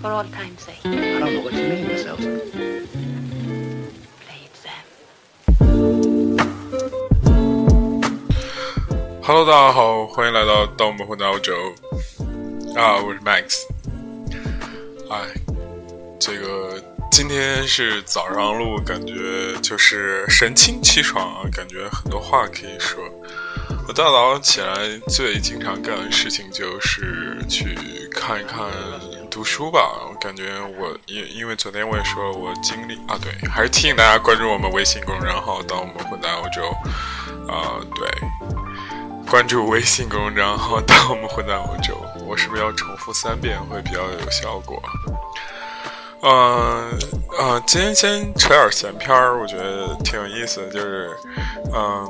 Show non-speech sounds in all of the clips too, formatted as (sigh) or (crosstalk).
for all time say i don't know what to mean hello 大家好欢迎来到盗墓们混杂屋啊我是 Max 哎这个今天是早上录感觉就是神清气爽啊感觉很多话可以说。我大早上起来最经常干的事情就是去看一看读书吧。我感觉我因因为昨天我也说了我经历啊，对，还是提醒大家关注我们微信公众号“当我们混在欧洲”啊，对。关注微信公众账号“当我们混在欧洲”，我是不是要重复三遍会比较有效果？嗯、呃、今天先扯点闲篇儿，我觉得挺有意思的，就是嗯、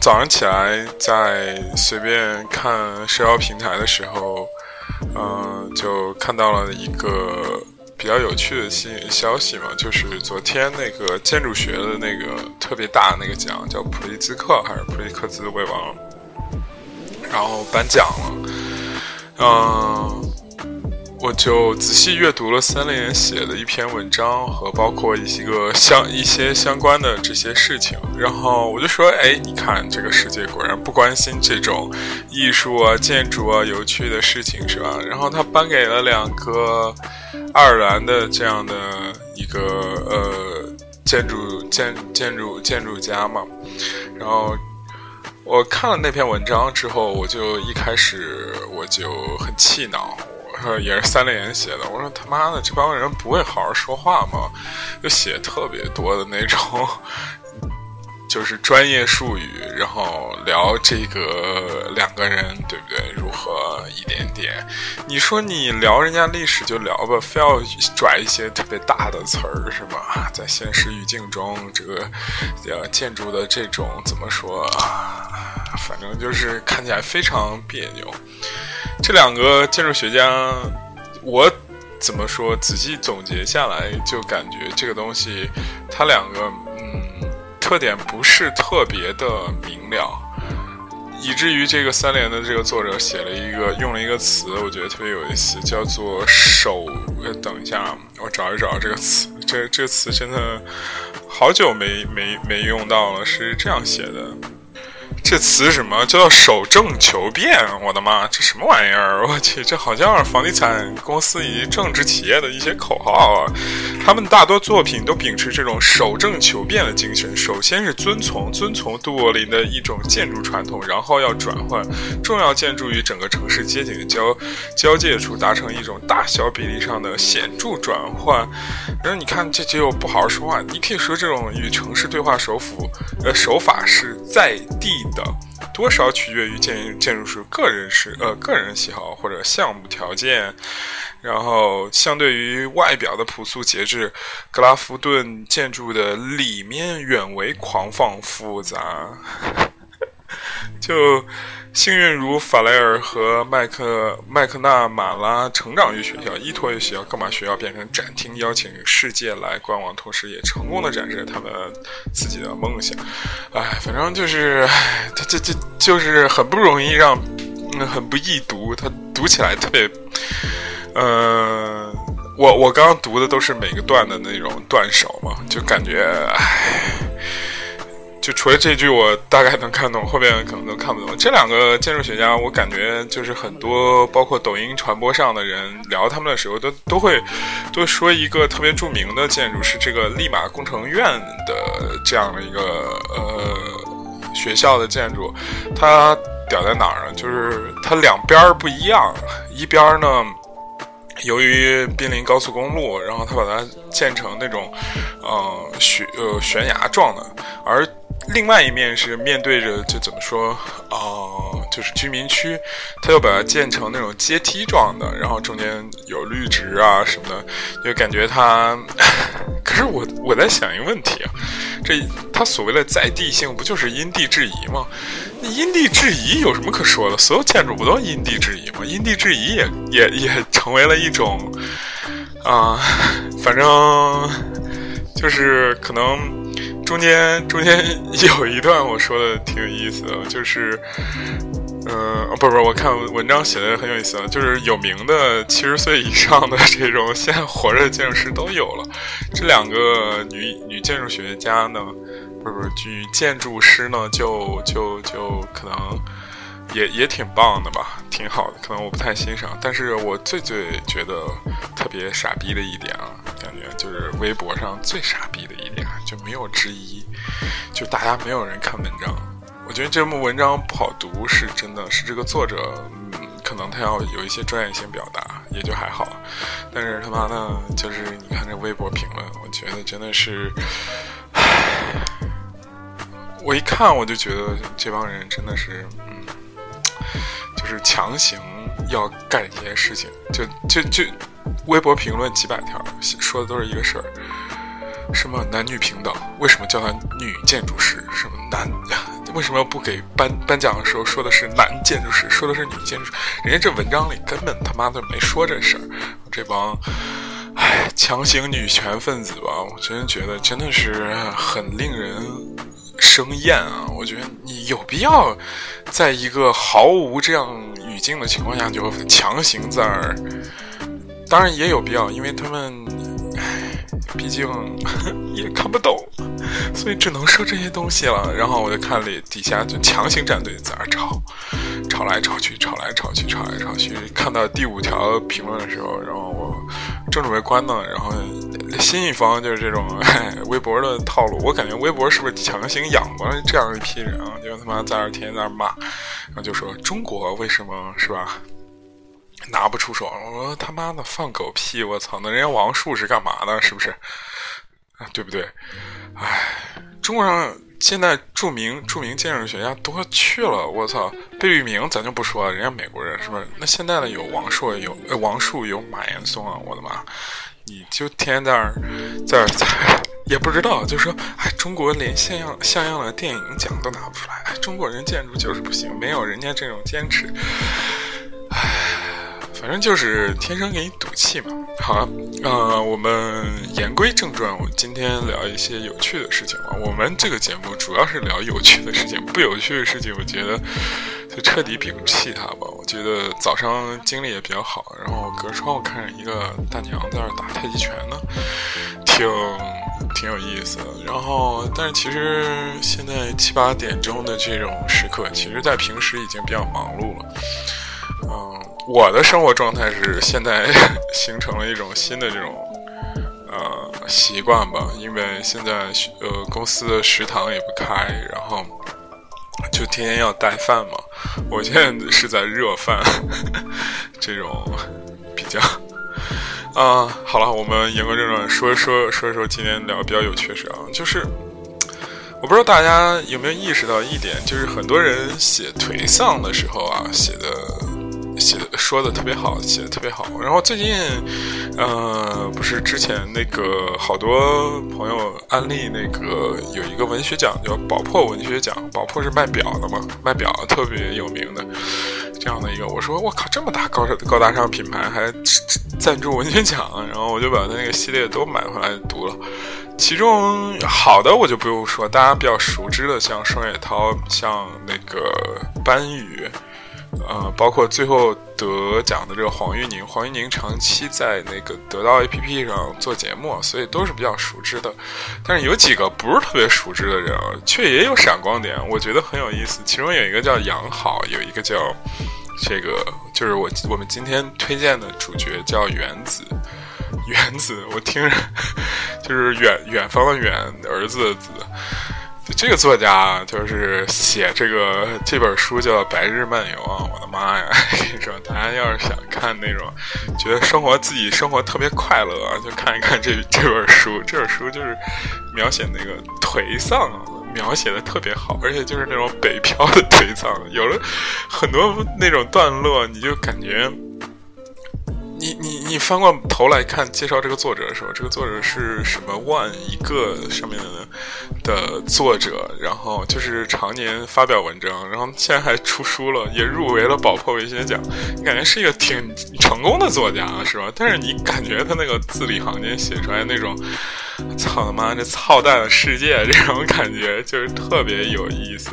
早上起来在随便看社交平台的时候，嗯、就看到了一个比较有趣的新消息嘛，就是昨天那个建筑学的那个特别大的那个奖，叫普利兹克还是普利克兹，我也忘了。然后颁奖了，嗯、我就仔细阅读了三联写的一篇文章和包括一些个相一些相关的这些事情，然后我就说，哎，你看这个世界果然不关心这种艺术啊、建筑啊、有趣的事情，是吧？然后他颁给了两个爱尔兰的这样的一个呃建筑建建筑建筑家嘛，然后。我看了那篇文章之后，我就一开始我就很气恼，也是三连写的，我说他妈的这帮人不会好好说话吗？就写特别多的那种，就是专业术语，然后聊这个两个人对不对？如何一点点？你说你聊人家历史就聊吧，非要拽一些特别大的词儿是吧？(laughs) 在现实语境中，这个呃建筑的这种怎么说啊？反正就是看起来非常别扭。这两个建筑学家，我怎么说？仔细总结下来，就感觉这个东西，它两个特点不是特别的明了。以至于这个三联的这个作者写了一个用了一个词，我觉得特别有意思，叫做“手”。等一下，我找一找这个词。这这个词真的好久没没没用到了，是这样写的。这词什么叫做“守正求变”？我的妈，这什么玩意儿？我去，这好像是房地产公司以及政治企业的一些口号啊。他们大多作品都秉持这种守正求变的精神。首先是遵从遵从杜柏林的一种建筑传统，然后要转换重要建筑与整个城市街景的交交界处，达成一种大小比例上的显著转换。然后你看，这就不好好说话。你可以说这种与城市对话手法，呃，手法是在地的，多少取决于建建筑师个人是呃个人喜好或者项目条件。然后，相对于外表的朴素节制，格拉夫顿建筑的里面远为狂放复杂。(laughs) 就幸运如法莱尔和麦克麦克纳马拉成长于学校，依托于学校，更把学校变成展厅，邀请世界来观望，同时也成功的展示了他们自己的梦想。哎，反正就是，唉他这这就是很不容易让，嗯，很不易读，他读起来特别。呃，我我刚刚读的都是每个段的那种段首嘛，就感觉，唉，就除了这句我大概能看懂，后面可能都看不懂。这两个建筑学家，我感觉就是很多，包括抖音传播上的人聊他们的时候，都都会都说一个特别著名的建筑是这个利马工程院的这样的一个呃学校的建筑，它屌在哪儿呢？就是它两边儿不一样，一边儿呢。由于濒临高速公路，然后他把它建成那种，呃悬呃悬崖状的，而另外一面是面对着就怎么说，呃，就是居民区，他又把它建成那种阶梯状的，然后中间有绿植啊什么的，就感觉它。(laughs) 可是我我在想一个问题啊，这它所谓的在地性不就是因地制宜吗？那因地制宜有什么可说的？所有建筑不都因地制宜吗？因地制宜也也也成为了一种啊、反正就是可能中间中间有一段我说的挺有意思的，就是呃，不是不是，我看文章写的很有意思，就是有名的七十岁以上的这种现在活着的建筑师都有了。这两个女女建筑学家呢，不是不是女建筑师呢，就就就可能也也挺棒的吧，挺好的。可能我不太欣赏，但是我最最觉得特别傻逼的一点啊，感觉就是微博上最傻逼的一点，就没有之一，就大家没有人看文章。我觉得这部文章不好读，是真的是这个作者，嗯，可能他要有一些专业性表达，也就还好。但是他妈的，就是你看这微博评论，我觉得真的是，唉我一看我就觉得这帮人真的是，嗯，是强行要干一些事情，就就就微博评论几百条，说的都是一个事儿。什么男女平等？为什么叫他女建筑师？什么男？(laughs) 为什么不给颁颁奖的时候说的是男建筑师，说的是女建筑师？人家这文章里根本他妈的没说这事儿。这帮，唉，强行女权分子吧，我真觉得真的是很令人生厌啊！我觉得你有必要在一个毫无这样语境的情况下就强行在儿？当然也有必要，因为他们。毕竟也看不懂，所以只能说这些东西了。然后我就看了底下就强行站队在那吵，吵来吵去，吵来吵去，吵来吵去。看到第五条评论的时候，然后我正准备关呢，然后新一方就是这种 (laughs) 微博的套路。我感觉微博是不是强行养过这样一批人啊？就他妈在那天天在那骂，然后就说中国为什么 (laughs) 是吧？拿不出手，我说他妈的放狗屁！我操，那人家王树是干嘛的？是不是？啊，对不对？哎，中国上现在著名著名建筑学家多去了，我操！贝聿铭咱就不说了，人家美国人是不是？那现在的有王朔，有王树，有马岩松啊！我的妈！你就天天在那儿在那儿，(laughs) 也不知道，就说哎，中国连像样像样的电影奖都拿不出来，哎，中国人建筑就是不行，没有人家这种坚持，哎。反正就是天生给你赌气嘛。好，呃，我们言归正传，我今天聊一些有趣的事情吧。我们这个节目主要是聊有趣的事情，不有趣的事情，我觉得彻底摒弃它吧。我觉得早上精力也比较好，然后隔窗户看着一个大娘在那打太极拳呢，挺挺有意思。然后，但是其实现在七八点钟的这种时刻，其实在平时已经比较忙碌了。嗯。我的生活状态是现在 (laughs) 形成了一种新的这种呃习惯吧，因为现在呃公司的食堂也不开，然后就天天要带饭嘛。我现在是在热饭，(laughs) 这种比较啊。好了，我们言归正传，说一说说一说今天聊比较有趣的事啊，就是我不知道大家有没有意识到一点，就是很多人写颓丧的时候啊，写的。写的说的特别好，写的特别好。然后最近，呃，不是之前那个好多朋友安利那个有一个文学奖叫宝珀文学奖，宝珀是卖表的嘛，卖表特别有名的这样的一个。我说我靠，这么大高高大上品牌还赞助文学奖，然后我就把那个系列都买回来读了。其中好的我就不用说，大家比较熟知的，像双雪涛，像那个班宇。呃，包括最后得奖的这个黄玉宁，黄玉宁长期在那个得到 APP 上做节目，所以都是比较熟知的。但是有几个不是特别熟知的人，却也有闪光点，我觉得很有意思。其中有一个叫杨好，有一个叫这个，就是我我们今天推荐的主角叫原子。原子，我听着 (laughs) 就是远远方的远，儿子的子。这个作家就是写这个这本书叫《白日漫游》啊！我的妈呀，(laughs) 跟你说，大家要是想看那种觉得生活自己生活特别快乐啊，就看一看这这本书。这本书就是描写那个颓丧，描写的特别好，而且就是那种北漂的颓丧，有了很多那种段落，你就感觉。你你你翻过头来看介绍这个作者的时候，这个作者是什么 One 一个上面的的作者，然后就是常年发表文章，然后现在还出书了，也入围了宝珀文学奖，你感觉是一个挺成功的作家，是吧？但是你感觉他那个字里行间写出来那种，操他妈这操蛋的世界这种感觉，就是特别有意思。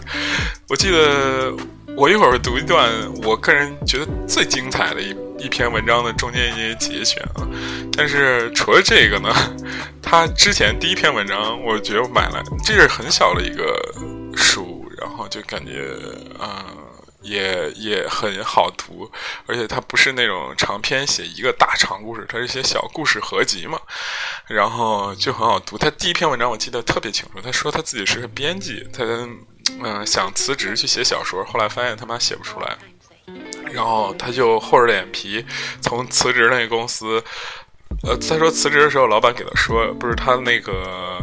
我记得。我一会儿读一段我个人觉得最精彩的一一篇文章的中间一些节选啊。但是除了这个呢，他之前第一篇文章，我觉得我买了，这是很小的一个书，然后就感觉啊。也也很好读，而且它不是那种长篇写一个大长故事，它是写小故事合集嘛，然后就很好读。他第一篇文章我记得特别清楚，他说他自己是个编辑，他嗯想辞职去写小说，后来发现他妈写不出来，然后他就厚着脸皮从辞职那个公司，呃，他说辞职的时候老板给他说，不是他那个。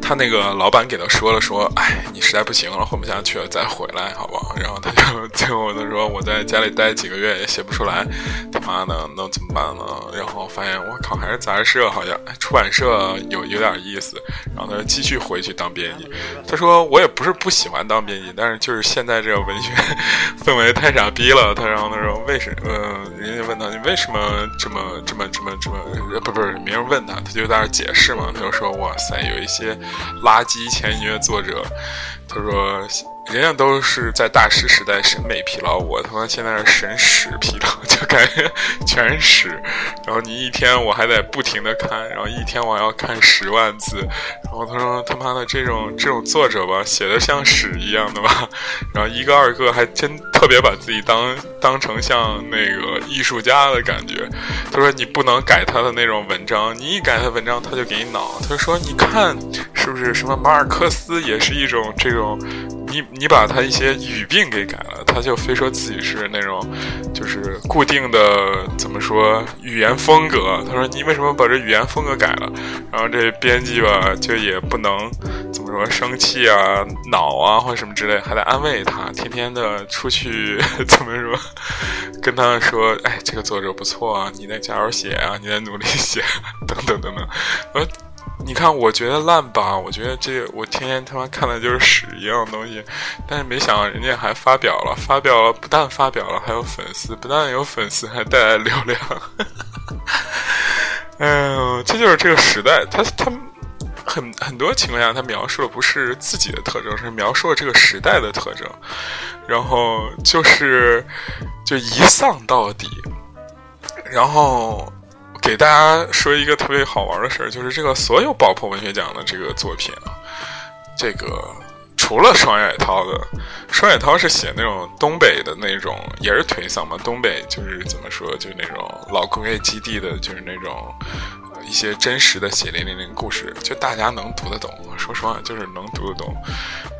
他那个老板给他说了，说，哎，你实在不行了，混不下去了，再回来，好不好？然后他就 (laughs) 最后他说，我在家里待几个月也写不出来，妈的，能怎么办呢？然后发现，我靠，还是杂志社好像出版社有有点意思。然后他就继续回去当编辑。他说，我也不是不喜欢当编辑，但是就是现在这个文学氛围太傻逼了。他然后他说，为什么？人家问他，你为什么这么这么这么这么？不不是，没人问他，他就在那解释嘛。他就说，哇塞，有一些。垃圾前音乐作者，他说：“人家都是在大师时代审美疲劳，我他妈现在是审屎疲劳，(laughs) 就感觉全是屎。然后你一天我还得不停的看，然后一天我要看十万字。然后他说他妈的这种这种作者吧，写的像屎一样的吧。(laughs) 然后一个二个还真特别把自己当当成像那个艺术家的感觉。他说你不能改他的那种文章，你一改他文章他就给你恼。他说你看。”是不是什么马尔克斯也是一种这种？你你把他一些语病给改了，他就非说自己是那种，就是固定的怎么说语言风格？他说你为什么把这语言风格改了？然后这编辑吧就也不能怎么说生气啊、恼啊或者什么之类，还得安慰他，天天的出去 (laughs) 怎么说，跟他说，哎，这个作者不错啊，你得加油写啊，你得努力写，等等等等，呃。你看，我觉得烂吧？我觉得这我天天他妈看的就是屎一样的东西，但是没想到人家还发表了，发表了，不但发表了，还有粉丝，不但有粉丝，还带来流量。哎呦，这就是这个时代，他他很很多情况下，他描述的不是自己的特征，是描述了这个时代的特征，然后就是就一丧到底，然后。给大家说一个特别好玩的事儿，就是这个所有爆破文学奖的这个作品啊，这个除了双野涛的，双野涛是写那种东北的那种，也是颓丧嘛。东北就是怎么说，就是那种老工业基地的，就是那种一些真实的血淋淋的故事，就大家能读得懂。说实话，就是能读得懂。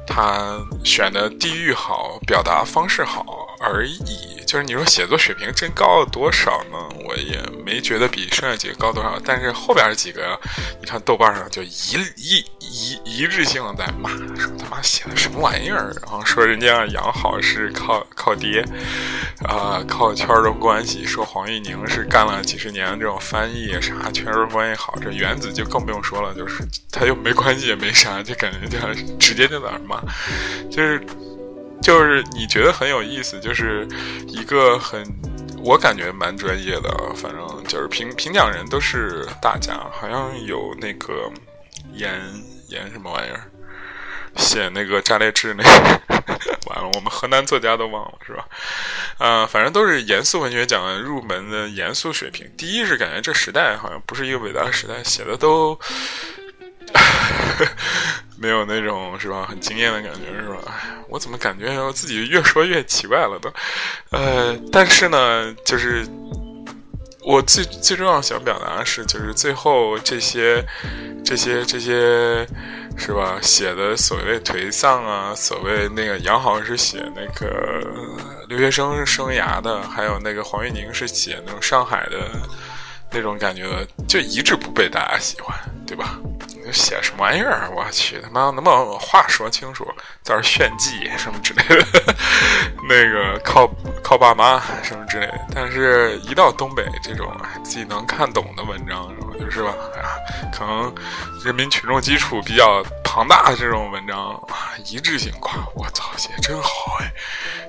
他选的地域好，表达方式好而已。就是你说写作水平真高了多少呢？我也没觉得比剩下几个高多少。但是后边几个，你看豆瓣上就一一一一致性的在骂，说他妈写的什么玩意儿，然后说人家杨好是靠靠爹，啊，靠圈中关系，说黄玉宁是干了几十年这种翻译啥，圈中关系好。这原子就更不用说了，就是他又没关系也没啥，就感觉就直接就在那骂，就是。就是你觉得很有意思，就是一个很，我感觉蛮专业的，反正就是评评奖人都是大家，好像有那个严严什么玩意儿，写那个《炸裂志》那，(laughs) 完了，我们河南作家都忘了是吧？啊，反正都是严肃文学奖入门的严肃水平。第一是感觉这时代好像不是一个伟大的时代，写的都。没有那种是吧，很惊艳的感觉是吧？哎，我怎么感觉我自己越说越奇怪了都？呃，但是呢，就是我最最重要想表达的是，就是最后这些这些这些是吧？写的所谓颓丧啊，所谓那个杨好是写那个留学生生涯的，还有那个黄玉宁是写那种上海的那种感觉的，就一直不被大家喜欢，对吧？写什么玩意儿？我去，他妈能不能话说清楚？在这炫技 (laughs) 什么之类的，(laughs) 那个靠靠爸妈什么之类的。但是，一到东北这种自己能看懂的文章，就是吧？啊，可能人民群众基础比较庞大的这种文章啊，一致性夸我操，写真好哎！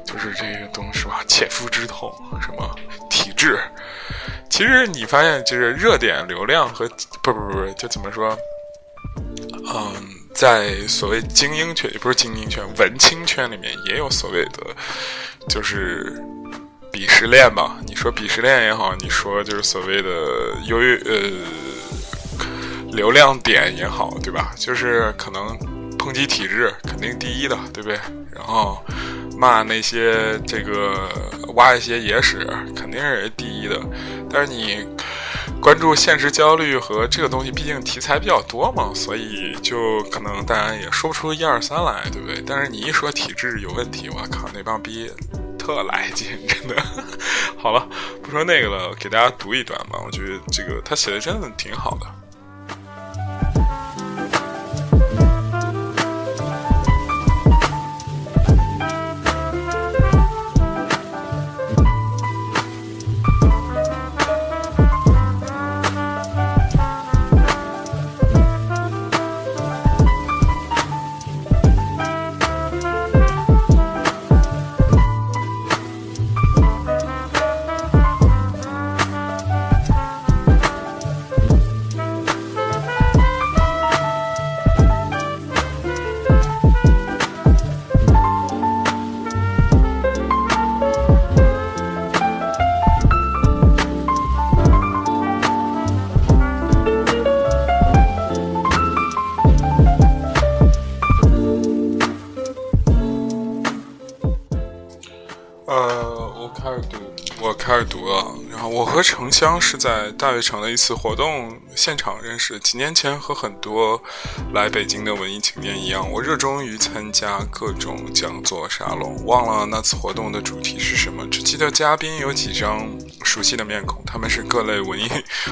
就是这个东西吧，切肤之痛，什么体质？其实你发现，就是热点流量和不不不，就怎么说？嗯，在所谓精英圈，也不是精英圈，文青圈里面也有所谓的，就是鄙视链吧。你说鄙视链也好，你说就是所谓的优越呃流量点也好，对吧？就是可能抨击体制肯定第一的，对不对？然后骂那些这个挖一些野史肯定是第一的，但是你。关注现实焦虑和这个东西，毕竟题材比较多嘛，所以就可能大家也说不出一二三来，对不对？但是你一说体制有问题，我靠，那帮逼特来劲，真的。(laughs) 好了，不说那个了，给大家读一段吧。我觉得这个他写的真的挺好的。我和城乡是在大悦城的一次活动现场认识。几年前和很多来北京的文艺青年一样，我热衷于参加各种讲座沙龙。忘了那次活动的主题是什么，只记得嘉宾有几张熟悉的面孔，他们是各类文艺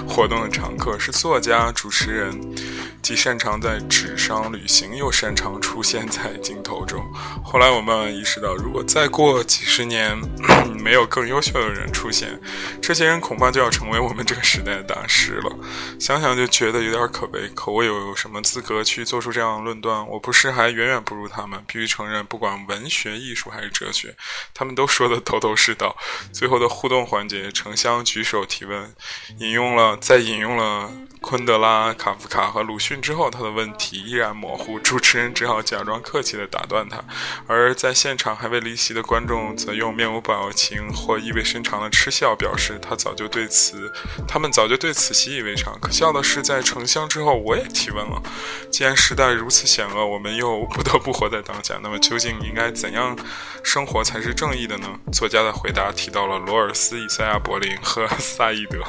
活动的常客，是作家、主持人，既擅长在纸上旅行，又擅长出现在镜头中。后来我们意识到，如果再过几十年 (clears throat) 没有更优秀的人出现，这些人恐。怕就要成为我们这个时代的大师了，想想就觉得有点可悲。可我有什么资格去做出这样的论断？我不是还远远不如他们？必须承认，不管文学、艺术还是哲学，他们都说的头头是道。最后的互动环节，城乡举手提问，引用了，再引用了。昆德拉、卡夫卡和鲁迅之后，他的问题依然模糊，主持人只好假装客气地打断他，而在现场还未离席的观众则用面无表情或意味深长的嗤笑表示他早就对此，他们早就对此习以为常。可笑的是，在城乡之后，我也提问了：既然时代如此险恶，我们又不得不活在当下，那么究竟应该怎样生活才是正义的呢？作家的回答提到了罗尔斯、以赛亚·柏林和萨义德。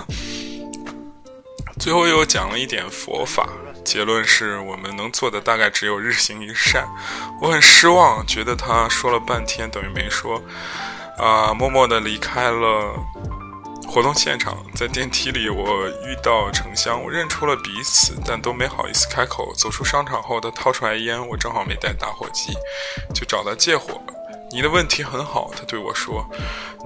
最后又讲了一点佛法，结论是我们能做的大概只有日行一善。我很失望，觉得他说了半天等于没说，啊，默默地离开了活动现场。在电梯里，我遇到程香，我认出了彼此，但都没好意思开口。走出商场后，他掏出来烟，我正好没带打火机，就找他借火。你的问题很好，他对我说。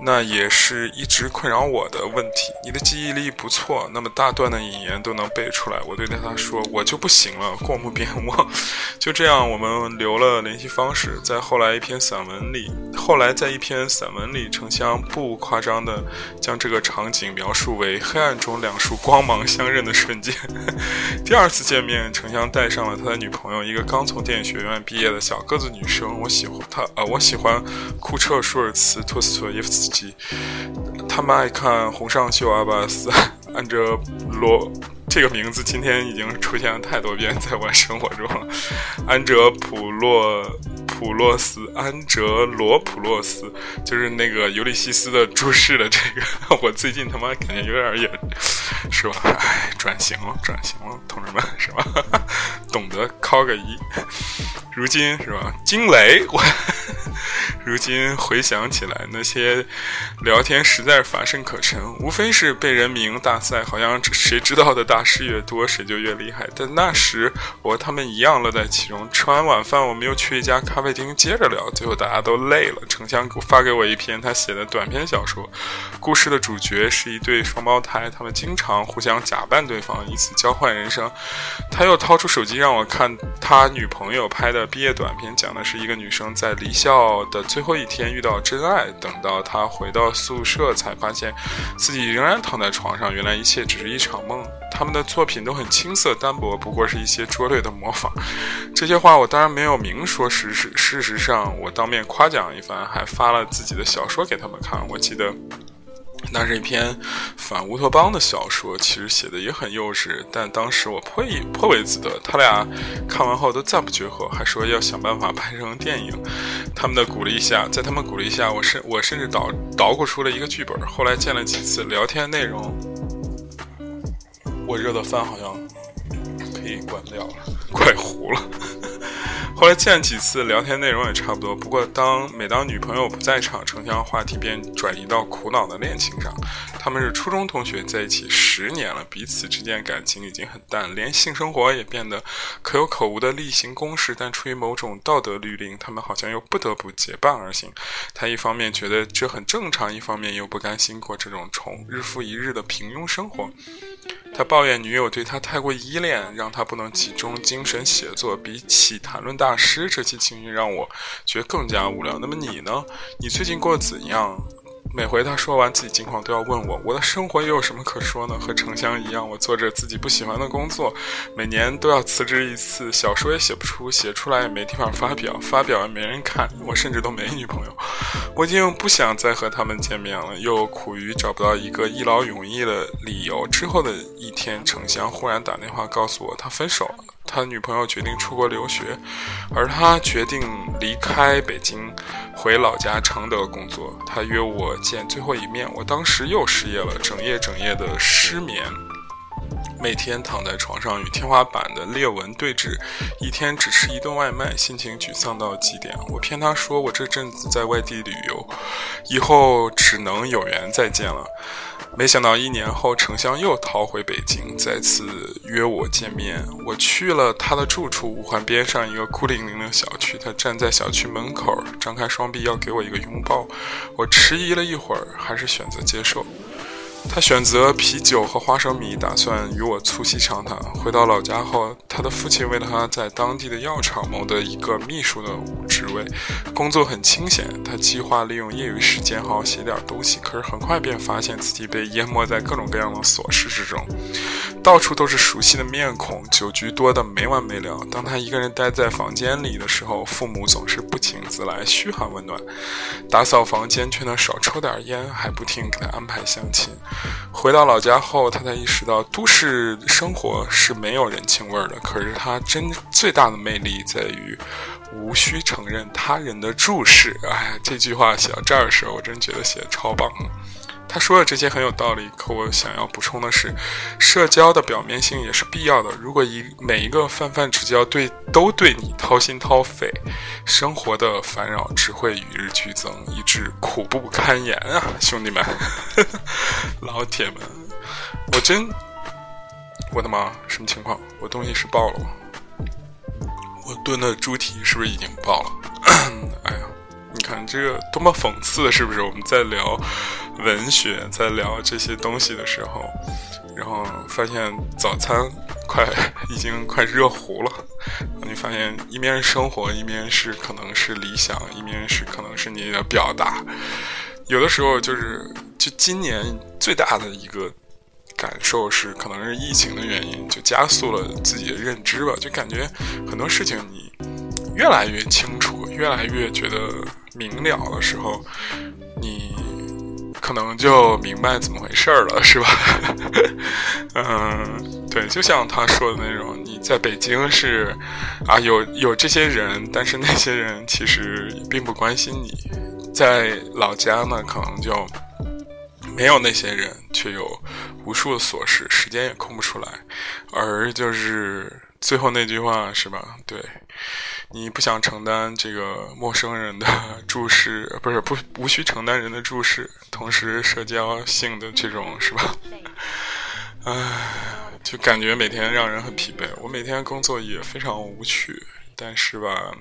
那也是一直困扰我的问题。你的记忆力不错，那么大段的引言都能背出来。我对他说：“我就不行了，过目便忘。(laughs) ”就这样，我们留了联系方式。在后来一篇散文里，后来在一篇散文里，程香不夸张地将这个场景描述为黑暗中两束光芒相认的瞬间。(laughs) 第二次见面，程香带上了他的女朋友，一个刚从电影学院毕业的小个子女生。我喜欢她，呃，我喜欢库彻、舒尔茨、托斯托耶夫斯基。他们爱看洪尚秀、阿巴斯、安哲罗，这个名字今天已经出现了太多遍在我生活中了。安哲普洛普洛斯，安哲罗普洛斯，就是那个尤利西斯的注释的这个。我最近他妈感觉有点也，是吧？哎，转型了，转型了，同志们，是吧？(laughs) 懂得敲个一。如今是吧？惊雷，我 (laughs) 如今回想起来，那些聊天实在乏善可陈，无非是被人名大赛，好像谁知道的大师越多，谁就越厉害。但那时我和他们一样乐在其中。吃完晚饭，我们又去一家咖啡厅接着聊，最后大家都累了。程香发给我一篇他写的短篇小说，故事的主角是一对双胞胎，他们经常互相假扮对方，以此交换人生。他又掏出手机让我看他女朋友拍的。毕业短片讲的是一个女生在离校的最后一天遇到真爱，等到他回到宿舍，才发现自己仍然躺在床上，原来一切只是一场梦。他们的作品都很青涩单薄，不过是一些拙劣的模仿。这些话我当然没有明说，实事事实上，我当面夸奖一番，还发了自己的小说给他们看。我记得。那是一篇反乌托邦的小说，其实写的也很幼稚，但当时我颇以颇为自得。他俩看完后都赞不绝口，还说要想办法拍成电影。他们的鼓励下，在他们鼓励下，我甚我甚至捣捣鼓出了一个剧本。后来见了几次，聊天内容，我热的饭好像可以关掉了，(laughs) 快糊了。后来见几次，聊天内容也差不多。不过，当每当女朋友不在场，城乡话题便转移到苦恼的恋情上。他们是初中同学，在一起十年了，彼此之间感情已经很淡，连性生活也变得可有可无的例行公事。但出于某种道德律令，他们好像又不得不结伴而行。他一方面觉得这很正常，一方面又不甘心过这种重日复一日的平庸生活。他抱怨女友对他太过依恋，让他不能集中精神写作。比起谈论大师，这期情绪让我觉得更加无聊。那么你呢？你最近过得怎样？每回他说完自己近况，都要问我，我的生活又有什么可说呢？和城乡一样，我做着自己不喜欢的工作，每年都要辞职一次，小说也写不出，写出来也没地方发表，发表也没人看，我甚至都没女朋友。我已经不想再和他们见面了，又苦于找不到一个一劳永逸的理由。之后的一天，城乡忽然打电话告诉我，他分手了。他女朋友决定出国留学，而他决定离开北京，回老家承德工作。他约我见最后一面，我当时又失业了，整夜整夜的失眠，每天躺在床上与天花板的裂纹对峙，一天只吃一顿外卖，心情沮丧到极点。我骗他说我这阵子在外地旅游，以后只能有缘再见了。没想到一年后，程香又逃回北京，再次约我见面。我去了他的住处，五环边上一个孤零零的小区。他站在小区门口，张开双臂要给我一个拥抱。我迟疑了一会儿，还是选择接受。他选择啤酒和花生米，打算与我促膝长谈。回到老家后，他的父亲为了他在当地的药厂谋得一个秘书的职位，工作很清闲。他计划利用业余时间好好写点东西，可是很快便发现自己被淹没在各种各样的琐事之中，到处都是熟悉的面孔，酒局多得没完没了。当他一个人待在房间里的时候，父母总是不请自来嘘寒问暖，打扫房间却能少抽点烟，还不停给他安排相亲。回到老家后，他才意识到都市生活是没有人情味儿的。可是他真最大的魅力在于无需承认他人的注视。哎，这句话写到这儿的时候，我真觉得写的超棒。他说的这些很有道理，可我想要补充的是，社交的表面性也是必要的。如果一每一个泛泛之交对都对你掏心掏肺，生活的烦扰只会与日俱增，以致苦不堪言啊，兄弟们，(laughs) 老铁们，我真，我的妈，什么情况？我东西是爆了吗？我炖的猪蹄是不是已经爆了？(coughs) 哎呀！你看这个多么讽刺，是不是？我们在聊文学，在聊这些东西的时候，然后发现早餐快已经快热糊了。你发现一面是生活，一面是可能是理想，一面是可能是你的表达。有的时候就是，就今年最大的一个感受是，可能是疫情的原因，就加速了自己的认知吧。就感觉很多事情你越来越清楚，越来越觉得。明了的时候，你可能就明白怎么回事了，是吧？(laughs) 嗯，对，就像他说的那种，你在北京是啊，有有这些人，但是那些人其实并不关心你；在老家呢，可能就没有那些人，却有无数的琐事，时间也空不出来。而就是最后那句话，是吧？对。你不想承担这个陌生人的注视，不是不无需承担人的注视，同时社交性的这种是吧？(laughs) 唉，就感觉每天让人很疲惫。我每天工作也非常无趣，但是吧，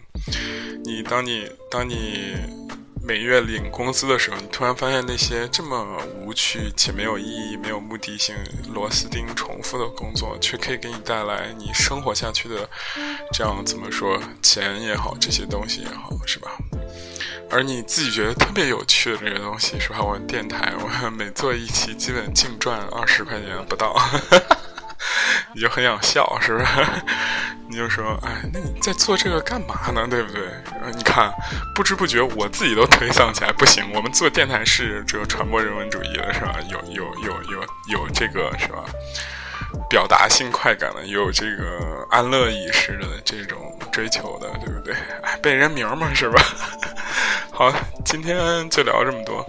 你当你当你。每月领工资的时候，你突然发现那些这么无趣且没有意义、没有目的性、螺丝钉重复的工作，却可以给你带来你生活下去的这样怎么说钱也好，这些东西也好，是吧？而你自己觉得特别有趣的这个东西，是吧？我电台，我每做一期，基本净赚二十块钱不到，你就很想笑，是不是？(laughs) 你就说，哎，那你在做这个干嘛呢？对不对？你看，不知不觉我自己都颓丧起来。不行，我们做电台是这个传播人文主义的，是吧？有有有有有这个是吧？表达性快感的，有这个安乐意识的这种追求的，对不对？哎，背人名嘛，是吧？好，今天就聊这么多。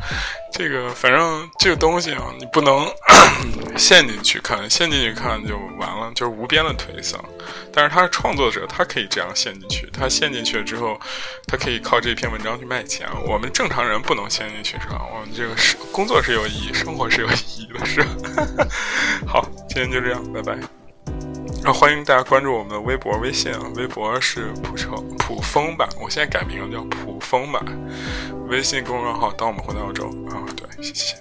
这个反正这个东西啊，你不能 (clears throat) 陷进去看，陷进去看就完了，就是无边的颓丧。但是他是创作者，他可以这样陷进去。他陷进去了之后，他可以靠这篇文章去卖钱。我们正常人不能陷进去，是吧？我们这个是工作是有意义，生活是有意义的，是。(laughs) 好，今天就这样，拜拜。那欢迎大家关注我们的微博微信啊微博是浦城浦风吧我现在改名叫浦风吧微信公众号当我们回到澳洲啊对谢谢。